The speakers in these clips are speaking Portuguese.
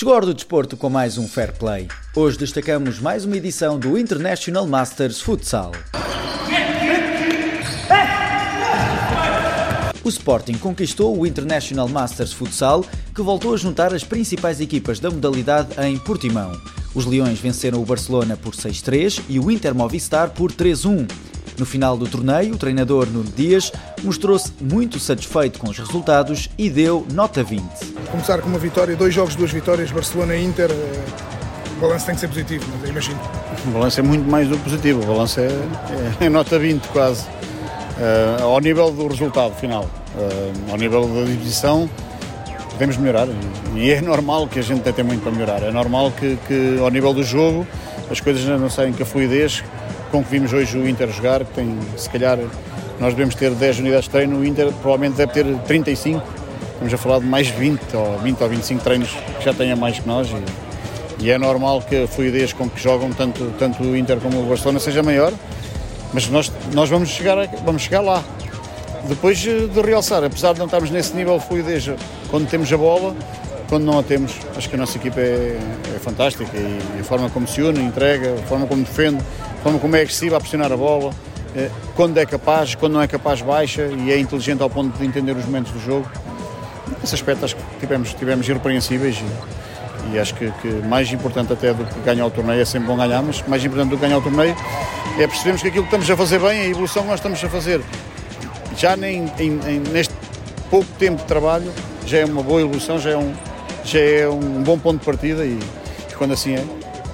Chegou do desporto com mais um Fair Play. Hoje destacamos mais uma edição do International Masters Futsal. O Sporting conquistou o International Masters Futsal, que voltou a juntar as principais equipas da modalidade em Portimão. Os Leões venceram o Barcelona por 6-3 e o Inter Movistar por 3-1. No final do torneio, o treinador Nuno Dias mostrou-se muito satisfeito com os resultados e deu nota 20. Começar com uma vitória, dois jogos, duas vitórias, Barcelona e Inter, eh, o balanço tem que ser positivo, imagino. O balanço é muito mais do positivo, o balanço é, é, é nota 20 quase, uh, ao nível do resultado final. Uh, ao nível da divisão, podemos melhorar e é normal que a gente tenha muito para melhorar. É normal que, que ao nível do jogo as coisas não saem com a fluidez com que vimos hoje o Inter jogar, que tem, se calhar, nós devemos ter 10 unidades de treino, o Inter provavelmente deve ter 35, estamos a falar de mais 20 ou 20 ou 25 treinos que já tenha mais que nós e, e é normal que a fluidez com que jogam tanto, tanto o Inter como o Barcelona seja maior, mas nós, nós vamos, chegar, vamos chegar lá. Depois eh, de realçar, apesar de não estarmos nesse nível de fluidez quando temos a bola, quando não a temos, acho que a nossa equipa é, é fantástica e a forma como se une, entrega, a forma como defende, forma como é agressiva a pressionar a bola, eh, quando é capaz, quando não é capaz baixa e é inteligente ao ponto de entender os momentos do jogo. Nesse aspecto acho que tivemos, tivemos irrepreensíveis e, e acho que, que, mais importante até do que ganhar o torneio é sempre bom ganhar, mas mais importante do que ganhar o torneio é percebermos que aquilo que estamos a fazer bem, a evolução que nós estamos a fazer, já nem, em, em, neste pouco tempo de trabalho, já é uma boa evolução, já é um, já é um bom ponto de partida e, e quando assim é,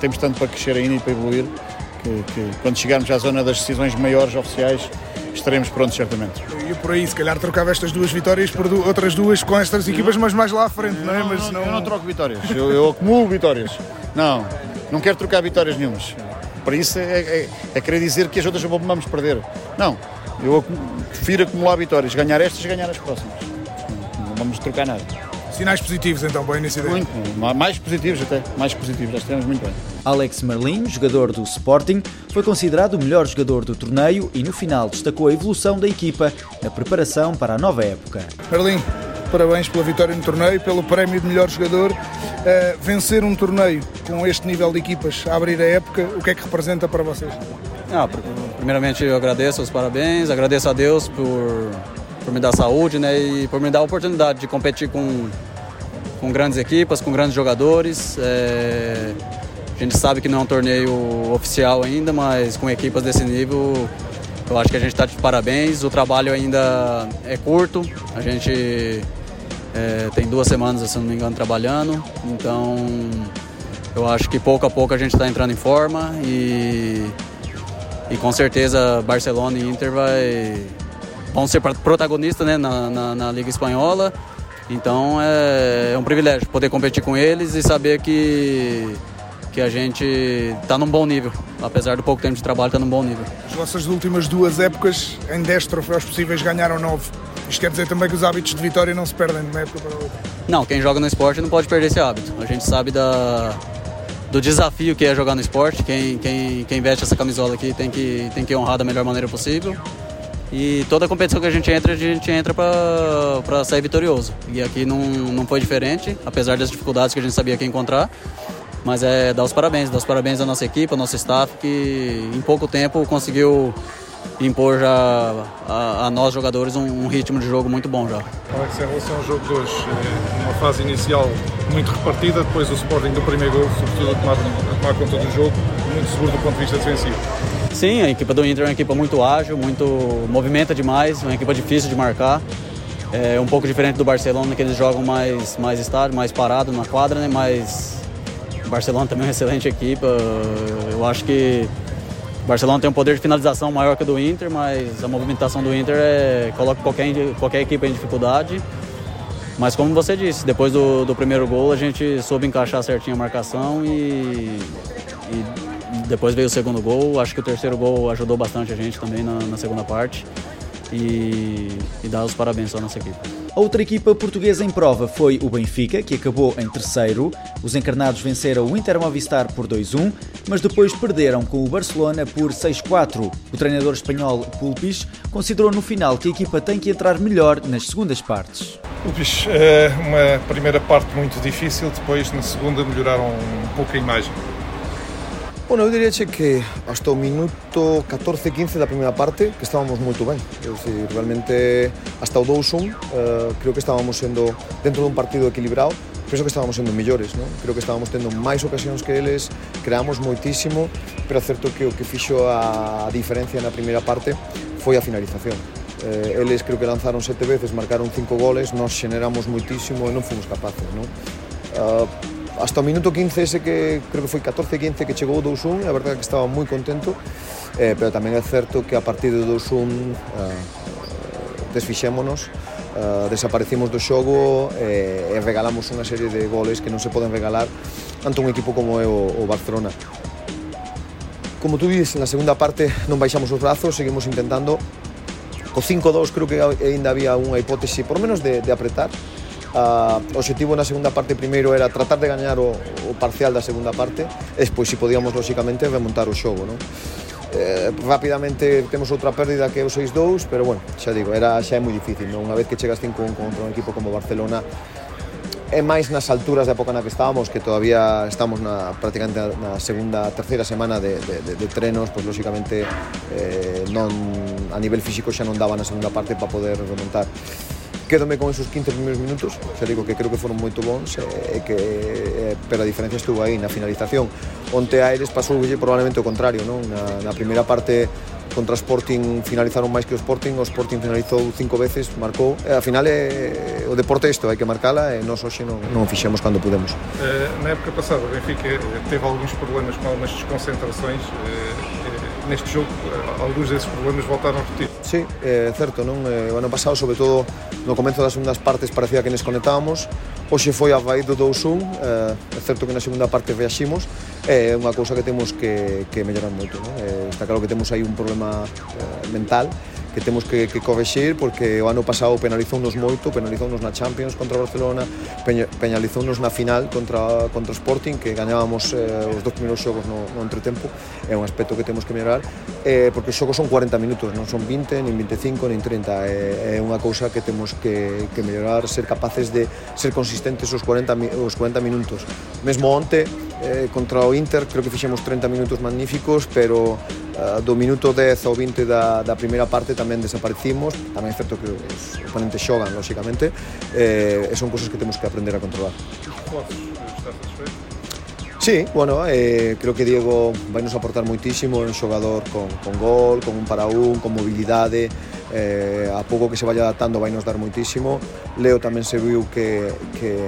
temos tanto para crescer ainda e para evoluir que, que, quando chegarmos à zona das decisões maiores oficiais estaremos prontos certamente. E por aí, se calhar trocava estas duas vitórias por outras duas com estas equipas, mas mais lá à frente, não, não é? Mas não, não... Eu não troco vitórias, eu, eu, acumulo vitórias. Não, não quero trocar vitórias nenhumas. Para isso é, é, é querer dizer que as outras vamos perder. Não, eu prefiro acumular vitórias, ganhar estas e ganhar as próximas. Não vamos trocar nada. Sinais positivos então para o início Muito, mais positivos até, mais positivos, já estivemos muito bem. Alex Merlin, jogador do Sporting, foi considerado o melhor jogador do torneio e no final destacou a evolução da equipa na preparação para a nova época. Merlin, parabéns pela vitória no torneio, pelo prémio de melhor jogador. Uh, vencer um torneio com este nível de equipas a abrir a época, o que é que representa para vocês? Ah, primeiramente eu agradeço os parabéns, agradeço a Deus por por me dar saúde né, e por me dar a oportunidade de competir com, com grandes equipas, com grandes jogadores. É, a gente sabe que não é um torneio oficial ainda, mas com equipas desse nível eu acho que a gente está de parabéns. O trabalho ainda é curto, a gente é, tem duas semanas, se não me engano, trabalhando, então eu acho que pouco a pouco a gente está entrando em forma e, e com certeza Barcelona e Inter vai, vão ser protagonistas né, na, na, na, Liga Espanhola. Então é, é, um privilégio poder competir com eles e saber que, que a gente está num bom nível. Apesar do pouco tempo de trabalho, está num bom nível. As vossas últimas duas épocas, em 10 troféus possíveis, ganharam 9. Isto quer dizer também que os hábitos de vitória não se perdem de uma época para outra? Não, quem joga no esporte não pode perder esse hábito. A gente sabe da, do desafio que é jogar no esporte. Quem, quem, quem veste essa camisola aqui tem que, tem que honrar da melhor maneira possível. E toda competição que a gente entra, a gente entra para sair vitorioso. E aqui não, não foi diferente, apesar das dificuldades que a gente sabia que ia encontrar. Mas é dar os parabéns, dar os parabéns à nossa equipe, ao nosso staff, que em pouco tempo conseguiu impor já a, a nós jogadores um, um, ritmo de jogo muito bom já. Alex, em relação ao jogo de hoje, é uma fase inicial muito repartida, depois o Sporting do primeiro gol, sobretudo a tomar, a tomar conta do jogo, muito seguro do ponto de vista defensivo. Sim, a equipe do Inter é uma equipe muito ágil, muito movimenta demais, uma equipe difícil de marcar. É um pouco diferente do Barcelona, que eles jogam mais, mais estádio, mais parado na quadra, né? Mas o Barcelona também é uma excelente equipe. Eu acho que o Barcelona tem um poder de finalização maior que o do Inter, mas a movimentação do Inter é, coloca qualquer, qualquer equipe em dificuldade. Mas como você disse, depois do, do primeiro gol a gente soube encaixar certinho a marcação e, e depois veio o segundo gol, acho que o terceiro gol ajudou bastante a gente também na, na segunda parte. E, e dar os parabéns à nossa equipe. A outra equipa portuguesa em prova foi o Benfica, que acabou em terceiro. Os encarnados venceram o Inter Movistar por 2-1, mas depois perderam com o Barcelona por 6-4. O treinador espanhol Pulpis considerou no final que a equipa tem que entrar melhor nas segundas partes. Pulpis, é uma primeira parte muito difícil, depois na segunda melhoraram um pouco a imagem. Bueno, eu diríache que hasta o minuto 14-15 da primeira parte que estábamos moito ben. É dicir, realmente hasta o 2-1 eh, creo que estábamos sendo dentro dun partido equilibrado penso que estábamos sendo millores, non? Creo que estábamos tendo máis ocasións que eles, creamos moitísimo, pero é certo que o que fixo a diferencia na primeira parte foi a finalización. Eh, eles creo que lanzaron sete veces, marcaron cinco goles, nós xeneramos moitísimo e non fomos capaces, non? Uh, hasta o minuto 15 ese que creo que foi 14-15 que chegou o 2-1, a verdade que estaba moi contento, eh, pero tamén é certo que a partir do 2-1 eh, desfixémonos, eh, desaparecimos do xogo eh, e regalamos unha serie de goles que non se poden regalar ante un equipo como é o, o Barcelona. Como tú dices, na segunda parte non baixamos os brazos, seguimos intentando. Co 5-2 creo que aínda había unha hipótese, por menos de, de apretar, Ah, o objetivo na segunda parte primeiro era tratar de gañar o, o parcial da segunda parte e despois, se podíamos, lóxicamente, remontar o xogo. Non? eh, rapidamente temos outra pérdida que é o 6-2, pero bueno, xa digo, era xa é moi difícil, non? Unha vez que chegas 5-1 contra un equipo como Barcelona é máis nas alturas da época na que estábamos, que todavía estamos na, prácticamente na segunda, terceira semana de, de, de, de trenos, pois lóxicamente eh, non, a nivel físico xa non daba na segunda parte para poder remontar quedome con esos 15 primeiros minutos, xa digo que creo que foron moito bons e que e, pero a diferencia estuvo aí na finalización. Onte a Aires pasoulle probablemente o contrario, non? Na, na primeira parte contra Sporting finalizaron máis que o Sporting, o Sporting finalizou cinco veces, marcou, e, a final é, o deporte é isto, hai que marcala e nós hoxe non, non fixemos cando pudemos. Eh, na época pasada, o Benfica eh, teve algúns problemas com algumas desconcentrações, eh, eh neste jogo alguns desses problemas voltaram a repetir. Sí, é eh, certo, non? Eh, o ano pasado, sobre todo no comezo das segundas partes, parecía que nos conectábamos, Hoxe foi a vai do 2-1, eh, é certo que na segunda parte reaximos, é eh, unha cousa que temos que, que mellorar moito. Non? Eh, está claro que temos aí un problema eh, mental, que temos que, que corregir porque o ano pasado penalizounos moito, penalizounos na Champions contra Barcelona, penalizounos na final contra contra Sporting que gañábamos eh, os dos primeiros xogos no, no entretempo, é un aspecto que temos que mellorar, eh, porque os xogos son 40 minutos, non son 20, nin 25, nin 30, é, é unha cousa que temos que, que mellorar, ser capaces de ser consistentes os 40 os 40 minutos. Mesmo onte eh, contra o Inter creo que fixemos 30 minutos magníficos, pero Eh, do minuto 10 ao 20 da, da primeira parte tamén desaparecimos. Tamén é certo que os oponentes xogan lóxicamente. Eh, e son cousas que temos que aprender a controlar. Sí, bueno, eh, creo que Diego vai nos aportar moitísimo, é un xogador con, con gol, con un para un, con mobilidade, eh, a pouco que se vaya adaptando vai nos dar moitísimo. Leo tamén se viu que, que,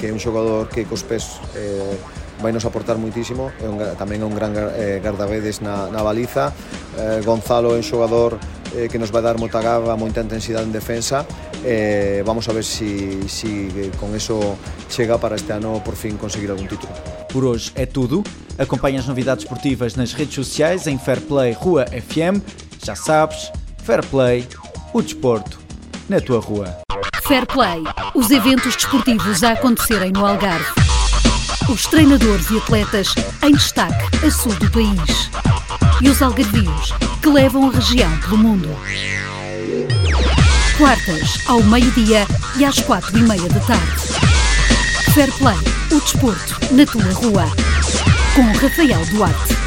que é un xogador que cos pés eh, vai nos aportar moitísimo, é un, tamén é un gran eh, guardavedes na, na baliza, eh, Gonzalo é un xogador eh, que nos vai dar moita garra, moita intensidade en defensa, eh, vamos a ver si, si con eso chega para este ano por fin conseguir algún título. Por hoje é tudo. Acompanhe as novidades esportivas nas redes sociais em Fairplay Rua FM. Já sabes, Fairplay, o desporto na tua rua. Fairplay, os eventos desportivos a acontecerem no Algarve. Os treinadores e atletas em destaque a sul do país. E os algarvios que levam a região pelo mundo. Quartas, ao meio-dia e às quatro e meia da tarde. Fair Play, o desporto na tua rua. Com Rafael Duarte.